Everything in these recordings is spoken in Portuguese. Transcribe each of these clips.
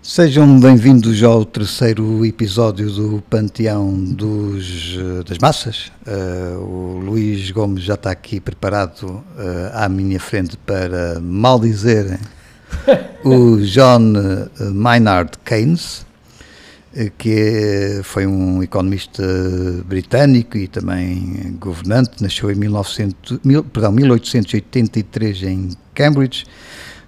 Sejam bem-vindos ao terceiro episódio do Panteão dos, eh, das Massas. Uh, o Luís Gomes já está aqui preparado uh, à minha frente para maldizer o John Maynard Keynes, que foi um economista britânico e também governante. Nasceu em 1900, mil, perdão, 1883 em Cambridge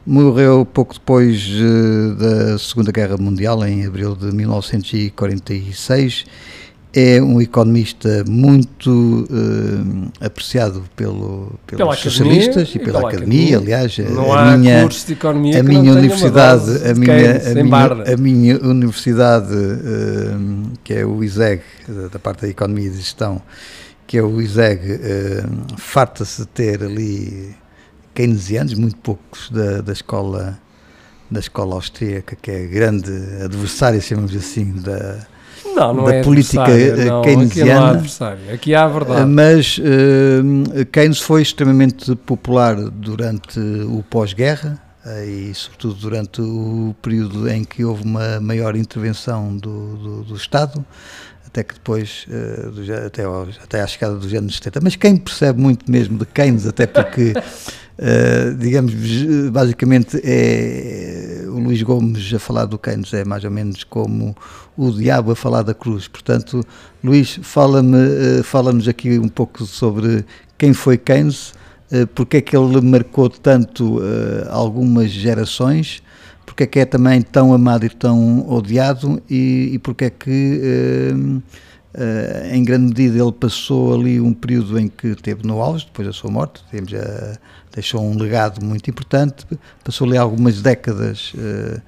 Morreu pouco depois uh, da Segunda Guerra Mundial, em abril de 1946. É um economista muito uh, apreciado pelo, pelos socialistas e pela, pela academia. academia. Aliás, não a minha, a minha universidade, a minha, a minha, a minha universidade, uh, que é o ISEG, da parte da Economia e de Gestão, que é o ISEG, farta-se de ter ali keynesianos, muito poucos da, da escola da escola austríaca, que é grande adversária, chamamos assim, da, não, não da é política não, keynesiana. Aqui não adversário, aqui há a verdade. Mas uh, Keynes foi extremamente popular durante o pós-guerra e, sobretudo, durante o período em que houve uma maior intervenção do, do, do Estado até que depois, até, até à chegada dos anos 70. Mas quem percebe muito mesmo de Keynes, até porque Uh, digamos, basicamente é o Luís Gomes a falar do Keynes é mais ou menos como o diabo a falar da cruz. Portanto, Luís, fala-me, uh, fala-nos aqui um pouco sobre quem foi Keynes, uh, porque é que ele marcou tanto algumas gerações, porque é que é também tão amado e tão odiado e, e porque é que Uh, em grande medida ele passou ali um período em que teve no auge, depois da sua morte, temos a, deixou um legado muito importante, passou ali algumas décadas uh,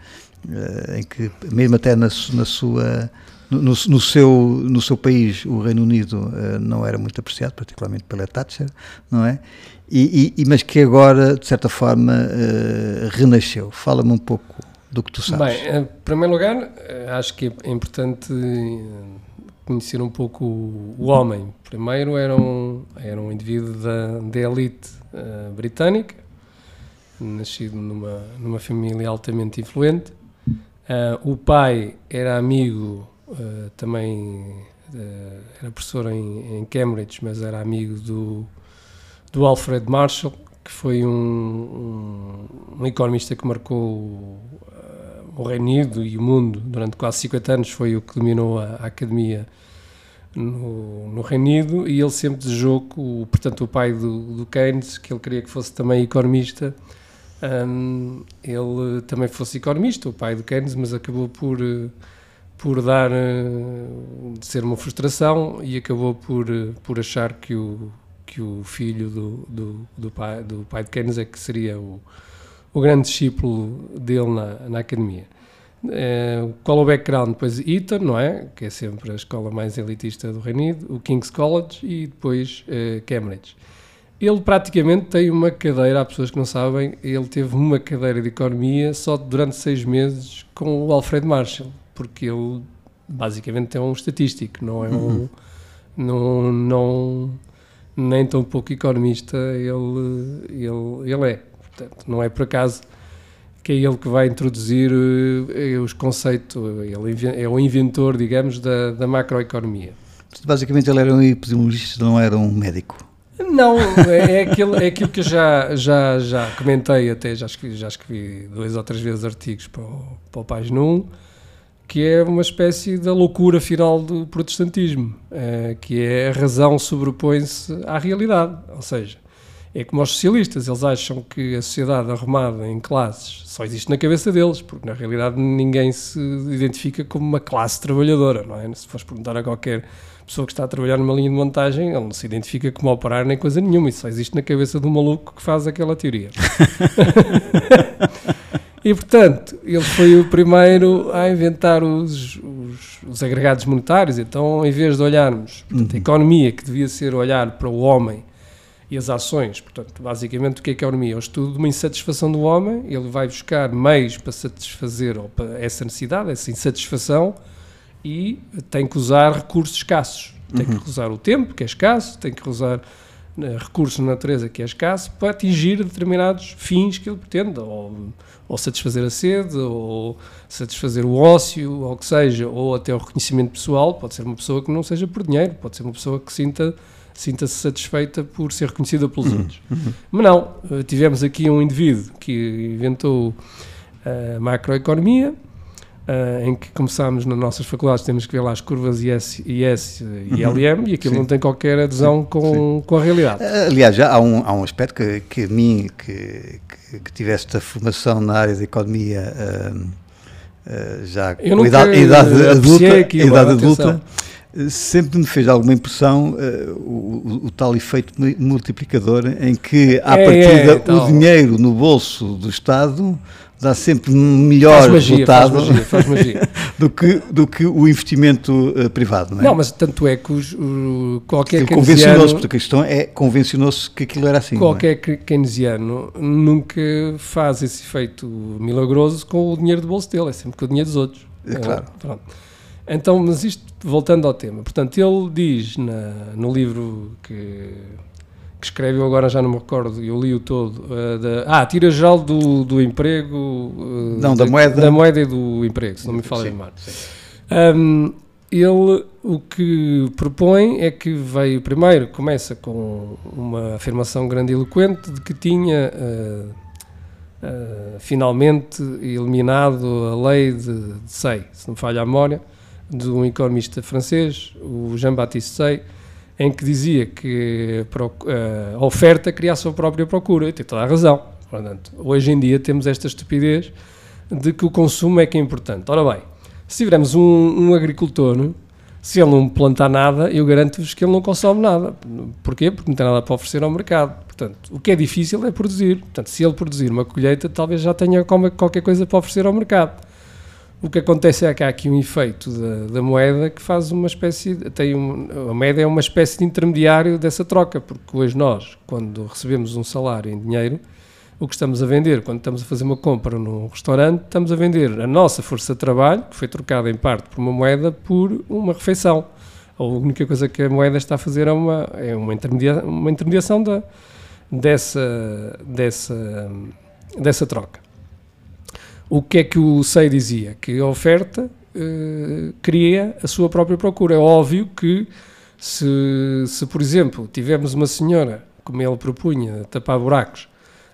uh, em que, mesmo até na, na sua, no, no, seu, no seu país, o Reino Unido não era muito apreciado, particularmente pela Thatcher, não é? E, e, mas que agora, de certa forma, renasceu. Fala-me um pouco do que tu sabes. Bem, em primeiro lugar, acho que é importante conhecer um pouco o, homem. Primeiro era um, era um indivíduo da, da elite uh, britânica, nascido numa, numa família altamente influente. Uh, o pai era amigo uh, também, era professor em, em, Cambridge, mas era amigo do, do Alfred Marshall, que foi um, um, um economista que marcou o Reino Unido e o mundo durante quase 50 anos foi o que dominou a, a academia no, no, Reino Unido e ele sempre desejou que, o, portanto, o pai do, do Keynes, que ele queria que fosse também economista, um, ele também fosse economista, o pai do Keynes, mas acabou por, por dar, uh, de ser uma frustração e acabou por, por achar que o, que o filho do, do, do, pai, do pai de Keynes é que seria o, o grande discípulo dele na, na academia. Uh, qual o background? Depois Eton, não é? Que é sempre a escola mais elitista do Reino Unido, o King's College e depois uh, Cambridge. Ele praticamente tem uma cadeira, há pessoas que não sabem, ele teve uma cadeira de economia só durante seis meses com o Alfred Marshall, porque ele basicamente é um estatístico, não é um. Uhum. Não, não, nem tão pouco economista ele, ele, ele é. Portanto, não é por acaso que é ele que vai introduzir uh, os conceitos, ele é o inventor, digamos, da, da macroeconomia. Basicamente ele era um epidemiologista, não era um médico. Não, é, é, aquilo, é aquilo que eu já, já, já comentei até, já escrevi, já escrevi duas ou três vezes artigos para o, para o Página 1, que é uma espécie da loucura final do protestantismo, é, que é a razão sobrepõe-se à realidade, ou seja, é como os socialistas, eles acham que a sociedade arrumada em classes só existe na cabeça deles, porque na realidade ninguém se identifica como uma classe trabalhadora, não é? Se fores perguntar a qualquer pessoa que está a trabalhar numa linha de montagem, ele não se identifica como operar nem coisa nenhuma, isso só existe na cabeça do maluco que faz aquela teoria. e portanto, ele foi o primeiro a inventar os, os, os agregados monetários, então em vez de olharmos, portanto, a uhum. economia que devia ser olhar para o homem e as ações. Portanto, basicamente, o que é que é a economia? É o estudo de uma insatisfação do homem, ele vai buscar meios para satisfazer essa necessidade, essa insatisfação, e tem que usar recursos escassos. Tem uhum. que usar o tempo, que é escasso, tem que usar eh, recurso na natureza que é escasso para atingir determinados fins que ele pretende, ou, ou satisfazer a sede, ou satisfazer o ócio, ou o que seja, ou até o reconhecimento pessoal. Pode ser uma pessoa que não seja por dinheiro, pode ser uma pessoa que sinta sinta-se satisfeita por ser reconhecida pelos Uhum. outros. Mas não, eh, tivemos aqui um indivíduo que inventou a macroeconomia, eh, em que começámos nas nossas faculdades, temos que ver lá as curvas IS, IS e Uhum. LM, e aquilo Sim. não tem qualquer adesão com, com a realidade. Aliás, já há um, há um aspecto que, que a mim, que, que, que tive esta formação na área da economia, eh, já com a idade, a idade adulta, aquilo, a idade adulta eh, sempre me fez alguma impressão eh, o, o- tal efeito mu- multiplicador em que, à É, partida, é, o dinheiro no bolso do Estado dá sempre melhor Faz magia, faz resultado magia, faz magia. do, que, do que o investimento eh, privado, não é? Não, mas tanto é que os, o, qualquer keynesiano, convencionou-se, porque a questão é, convencionou-se que aquilo era assim. é? qualquer ke- keynesiano nunca faz esse efeito milagroso com o dinheiro do bolso dele, é sempre com o dinheiro dos outros. É claro. pronto. Então, mas isto, voltando ao tema, portanto, ele diz na, no livro que, que escreveu, agora já não me recordo, eu li o todo, eh, da, ah, tira geral do, do emprego... eh, Não, da moeda. Da moeda e do emprego, se não me memória. sim. Um, ele o que propõe é que veio primeiro, começa com uma afirmação grandiloquente de que tinha uh, uh, finalmente eliminado a lei de, de Say, se não me falha a memória, de um economista francês, o Jean-Baptiste Say, em que dizia que a oferta cria a sua própria procura, e tem toda a razão. Portanto, hoje em dia temos esta estupidez de que o consumo é que é importante. Ora bem, se tivermos um, um agricultor, se ele não plantar nada, eu garanto-vos que ele não consome nada. Porquê? Porque não tem nada para oferecer ao mercado. Portanto, o que é difícil é produzir. Portanto, se ele produzir uma colheita, talvez já tenha qualquer coisa para oferecer ao mercado. O que acontece é que há aqui um efeito da, da moeda que faz uma espécie, tem um, a moeda é uma espécie de intermediário dessa troca, porque hoje nós, quando recebemos um salário em dinheiro, o que estamos a vender, quando estamos a fazer uma compra num restaurante, estamos a vender a nossa força de trabalho, que foi trocada em parte por uma moeda, por uma refeição. A única coisa que a moeda está a fazer é uma, é uma, intermedia, uma intermediação da, dessa, dessa, dessa troca. O que é que o SEI dizia? Que a oferta eh, cria a sua própria procura. É óbvio que se, se, por exemplo, tivermos uma senhora, como ele propunha, tapar buracos,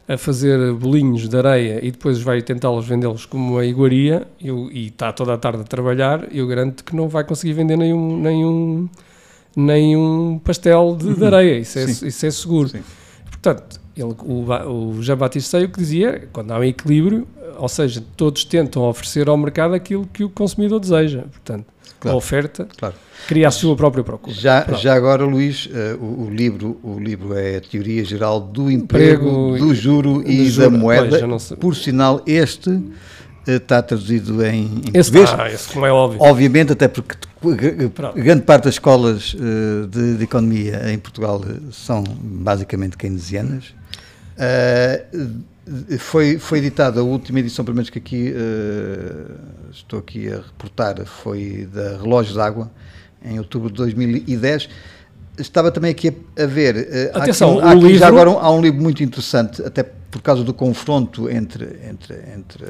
a fazer bolinhos de areia e depois vai tentá-los vendê-los como uma iguaria eu, e está toda a tarde a trabalhar, eu garanto que não vai conseguir vender nenhum, nenhum, nenhum pastel de, de areia. Isso é, isso é seguro. Sim. Portanto, ele, o, o Jean Baptiste o que dizia, quando há um equilíbrio, ou seja, todos tentam oferecer ao mercado aquilo que o consumidor deseja. Portanto, Claro. a oferta Claro. cria a sua própria procura. Já, Pronto. já agora, Luís, eh, o, o livro, o livro é a Teoria Geral do Emprego, Emprego do e- Juro e do da. Moeda. Pois. Por sinal, este eh, está traduzido em, em Esse, português. ah, esse como é óbvio. Obviamente, até porque Pronto. grande parte das escolas eh, de, de economia em Portugal são basicamente keynesianas. Eh, foi, foi editada a última edição, pelo menos que aqui eh, estou aqui a reportar, foi da Relógios d'Água, em outubro de 2010. Estava também aqui a, ver. eh, há Atenção, aqui, há aqui já livro- agora um- há um livro muito interessante, até por causa do confronto entre, entre, entre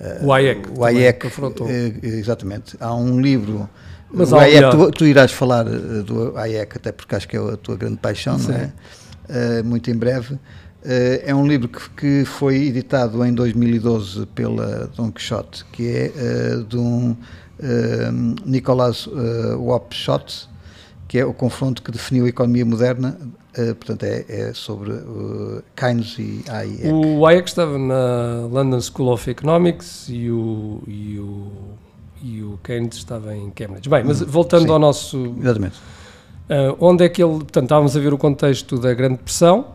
eh, O Hayek o Hayek, confrontou. exatamente. Há um livro. Mas o há melhor. tu, tu irás falar do Hayek, até porque acho que é a tua grande paixão, não é? Eh, muito em breve. Eh, é um livro que, que foi editado em 2012 pela Don Quixote, que é eh, de um eh, Nicolas uh, Wapshot, que é o confronto que definiu a economia moderna. eh, portanto, é, é sobre uh, Keynes e Hayek. O Hayek estava na London School of Economics e o, e o, e o Keynes estava em Cambridge. Bem, mas voltando Sim. ao nosso. Exatamente. ah, onde é que ele. Portanto, estávamos a ver o contexto da Grande Depressão,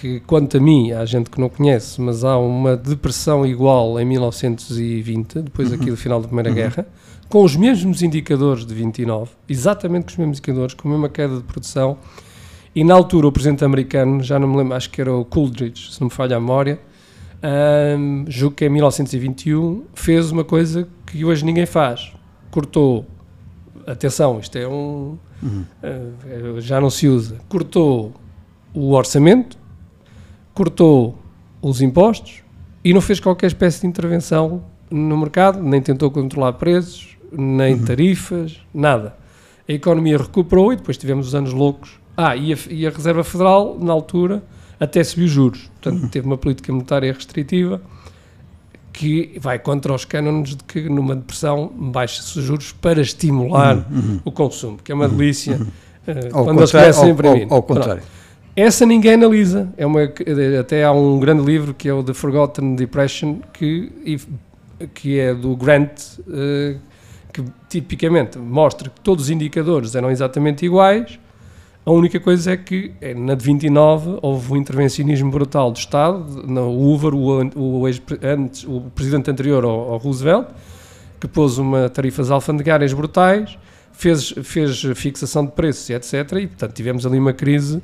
que quanto a mim, há gente que não conhece, mas há uma depressão igual em 1920, depois aqui do final da Primeira Uhum. Guerra, com os mesmos indicadores de 29, exatamente com os mesmos indicadores, com a mesma queda de produção. E na altura o presidente americano, já não me lembro, acho que era o Coolidge, se não me falha a memória, ahm, julgo que em 1921, fez uma coisa que hoje ninguém faz. Cortou, atenção, isto é um. Uhum. ah, já não se usa. Cortou o orçamento, cortou os impostos e não fez qualquer espécie de intervenção no mercado, nem tentou controlar preços, nem uhum. tarifas, nada. A economia recuperou e depois tivemos os anos loucos. Ah, e a, e a Reserva Federal, na altura, até subiu juros. Portanto, uhum. teve uma política monetária restritiva que vai contra os cânones de que numa depressão baixa-se os juros para estimular uhum. uhum. o consumo, que é uma delícia uhum. uh, quando eles começam a imprimir. Ao, ao contrário. Pronto. Essa ninguém analisa. É uma, até há um grande livro que é o The Forgotten Depression, que, que é do Grant, uh, que tipicamente mostra que todos os indicadores eram exatamente iguais. A única coisa é que é, na de 29 houve um intervencionismo brutal do Estado, no, Hoover, o, o, antes, o presidente anterior ao, ao Roosevelt, que pôs uma tarifas alfandegárias brutais, fez, fez fixação de preços etc. E, portanto, tivemos ali uma crise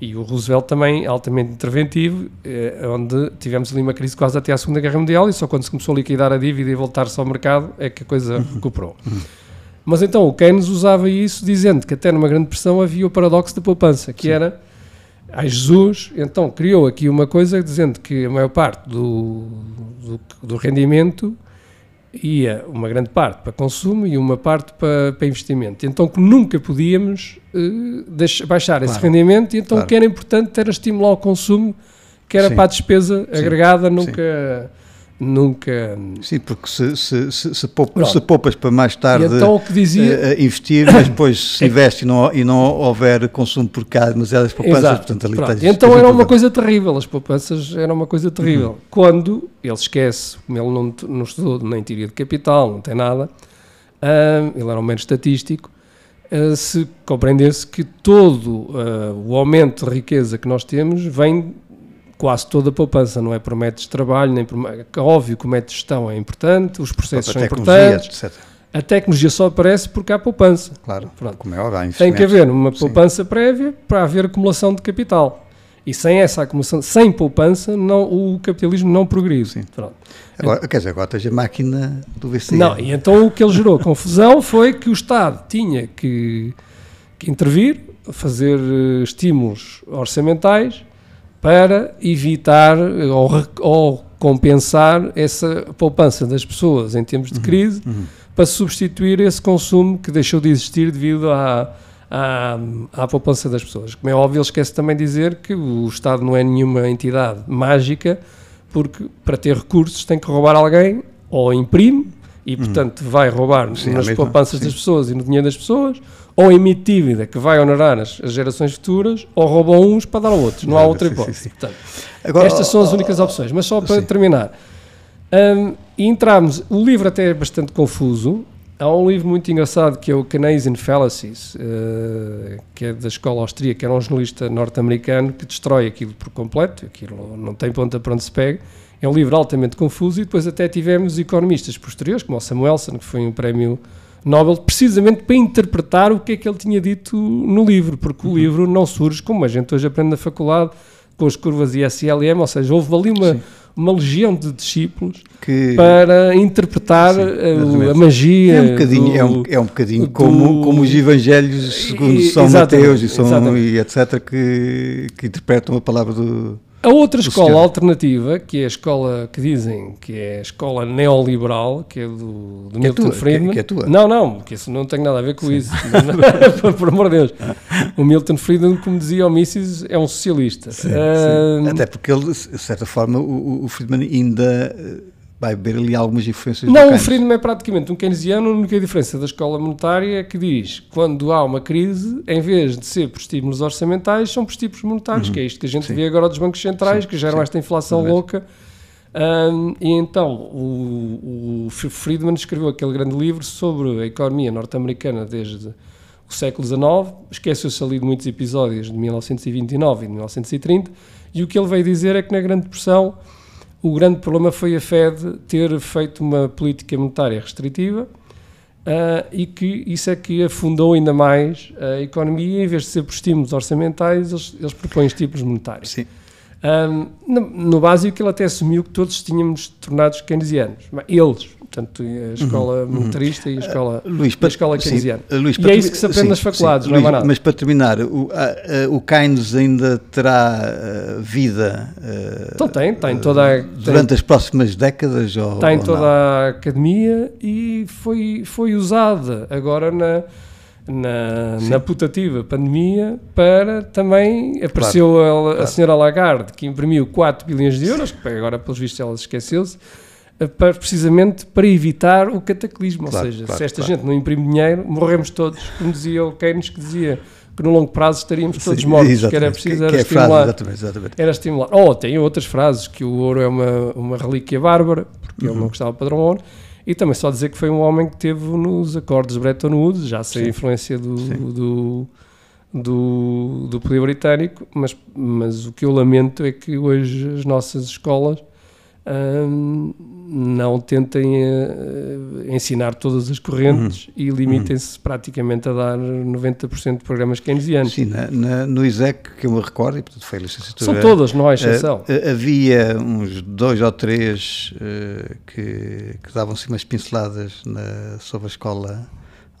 e o Roosevelt também altamente interventivo, eh, onde tivemos ali uma crise quase até à Segunda Guerra Mundial e só quando se começou a liquidar a dívida e voltar-se ao mercado é que a coisa uhum. recuperou. Uhum. Mas então o Keynes usava isso dizendo que até numa grande pressão havia o paradoxo da poupança, que Sim. era, ai Jesus, então criou aqui uma coisa dizendo que a maior parte do, do, do rendimento ia uma grande parte para consumo e uma parte para, para investimento. Então que nunca podíamos uh, deixar, baixar claro. esse rendimento e então claro. que era importante era estimular o consumo, que era Sim. para a despesa Sim. agregada, nunca... Sim nunca. Sim, porque se, se, se, se, poupas, se poupas para mais tarde então, dizia... uh, investir, mas depois se investe e não, e não houver consumo por cá, mas elas poupanças, Exato. portanto ali está Então era uma coisa terrível, as poupanças eram uma coisa terrível. Uhum. Quando ele esquece, como ele não, não estudou nem teoria de capital, não tem nada, uh, ele era um mero estatístico. Uh, se compreendesse que todo o aumento de riqueza que nós temos vem quase toda a poupança, não é por métodos de trabalho, nem por. Óbvio que o método de gestão é importante, os processos são importantes. Etc. A tecnologia só aparece porque há poupança. Claro, Pronto. como é óbvio, Tem que haver uma poupança Sim. prévia para haver acumulação de capital. E sem essa acumulação, sem poupança, não, o capitalismo não progride. Sim. Pronto. Agora, quer dizer, agora tens a máquina do VCE. Não, e então o que ele gerou confusão foi que o Estado tinha que, que intervir, fazer uh, estímulos orçamentais para evitar ou, ou, compensar essa poupança das pessoas em tempos de uhum, crise, uhum. para substituir esse consumo que deixou de existir devido à, à, à poupança das pessoas. Como é óbvio, ele esquece também dizer que o Estado não é nenhuma entidade mágica, porque para ter recursos tem que roubar alguém ou imprime e, uhum. portanto, vai roubar Sim, nas poupanças das pessoas e no dinheiro das pessoas, ou emite dívida que vai honorar as, as gerações futuras, ou roubam uns para dar a outros. Não há outra hipótese. Portanto, Agora, estas são as únicas opções. Mas só para sim. terminar, um, entramos. O livro até é bastante confuso. Há um livro muito engraçado que é o Canadian Fallacies, uh, que é da escola austríaca, que era um jornalista norte-americano que destrói aquilo por completo, aquilo não tem ponta para onde se pega. É um livro altamente confuso e depois até tivemos economistas posteriores, como o Samuelson, que foi um prémio Nobel precisamente para interpretar o que é que ele tinha dito no livro, porque o uhum. livro não surge como a gente hoje aprende na faculdade, com as curvas ISLM, ou seja, houve ali uma, uma legião de discípulos que, para interpretar sim, a, a, magia. É um bocadinho, do, é um, é um bocadinho do, como, como os evangelhos segundo São Mateus e, São, e etc., que, que interpretam a palavra do, a outra escola senhor. alternativa, que é a escola que dizem que é a escola neoliberal, que é do, do que é Milton é tua, Friedman. Que, que é tua. Não, não, que isso não tem nada a ver com isso. por amor de Deus. O Milton Friedman, como dizia o Mises, é um socialista. Sim, sim. Até porque ele, de certa forma, o, o Friedman ainda vai haver ali algumas diferenças. Não, o Friedman é praticamente um keynesiano, a única diferença da escola monetária é que diz quando há uma crise, em vez de ser por estímulos orçamentais, são por estímulos monetários, uhum. que é isto que a gente Sim. vê agora dos bancos centrais, Sim. que geram Sim. esta inflação louca. Um, e então o, o, Friedman escreveu aquele grande livro sobre a economia norte-americana desde o século XIX, esqueceu-se ali de muitos episódios de 1929 e de 1930, e o que ele veio dizer é que na Grande Depressão o grande problema foi a Fed ter feito uma política monetária restritiva uh, e que isso é que afundou ainda mais a economia. Em vez de ser por estímulos orçamentais, eles, eles propõem estímulos monetários. Sim. Um, no, no, básico, ele até assumiu que todos tínhamos tornados keynesianos. Eles, Portanto, a escola Uhum. militarista e a escola, Luís, a escola sim, keynesiana. Luís, E para é isso que se aprende sim, nas faculdades, sim, não é Luís, nada. Mas para terminar, o, a- a- o Keynes ainda terá eh, vida eh, Então tem, tem toda a, durante as próximas décadas? Ou, Está em ou toda não? a academia e foi, foi usada agora na, na, na putativa pandemia para também apareceu a, a claro. senhora Lagarde que imprimiu 4 bilhões de euros, que agora pelos vistos ela esqueceu-se, para, precisamente para evitar o cataclismo. Claro, Ou seja, claro, se esta claro. gente não imprime dinheiro, morremos todos, como dizia o Keynes, que dizia que no longo prazo estaríamos todos Sim, mortos, que exatamente, era preciso que, era que é a frase, estimular. exatamente, exatamente. Era estimular. Oh, tem outras frases, que o ouro é uma, uma relíquia bárbara, porque Uhum. ele não gostava de padrão ouro, e também só dizer que foi um homem que teve nos acordos de Bretton Woods, já sem Sim. influência do, do, do, do poder britânico, mas, mas o que eu lamento é que hoje as nossas escolas hum, não tentem eh, ensinar todas as correntes Uhum. e limitem-se praticamente a dar 90% de programas keynesianos. Sim, na, na- no ISEC, que eu me recordo, e portanto foi a licenciatura. São todas, não há exceção. eh, havia uns dois ou três eh, que, que davam-se umas pinceladas na, sobre a escola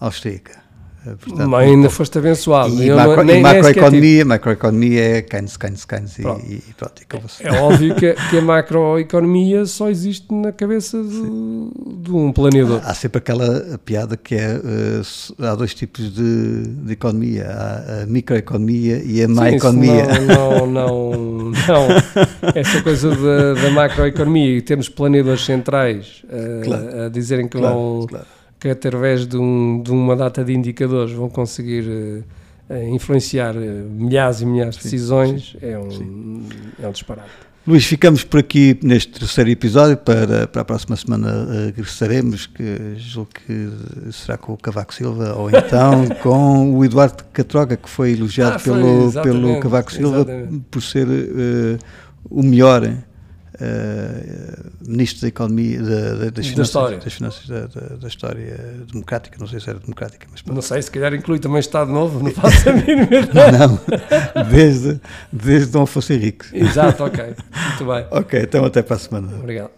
austríaca. Eh, portanto, Mas ainda foste abençoado. E, macro, não- nem- e macroeconomia, macroeconomia é Keynes, Keynes, Keynes e, Pronto. e pronto, e acabou-se. É óbvio que, a- que a macroeconomia só existe na cabeça do, de um planeador. Há sempre aquela piada que é, s- há dois tipos de, de economia, há a microeconomia e a má economia. Não, não, não, não. Essa coisa da, da macroeconomia e termos planeadores centrais eh, Claro. a dizerem que, Claro, vão, claro. Que através de, um- de uma data de indicadores vão conseguir eh, eh, influenciar eh, milhares e milhares de Sim, decisões é um, é um disparate. Luís, ficamos por aqui neste terceiro episódio. Para, para a próxima semana regressaremos, que julgo que será com o Cavaco Silva ou então com o Eduardo Catroga, que foi elogiado Ah, foi, pelo, pelo Cavaco Silva exatamente. por ser eh, o melhor eh, ministro da Economia, da, da- das, Da finanças, história. das finanças da, da- da história democrática. Não sei se era democrática, mas Não sei, se calhar inclui também Estado Novo, não faço a mínima não, desde, desde Dom Afonso Henriques. Exato, ok. Muito bem. Ok, então até para a semana. Obrigado.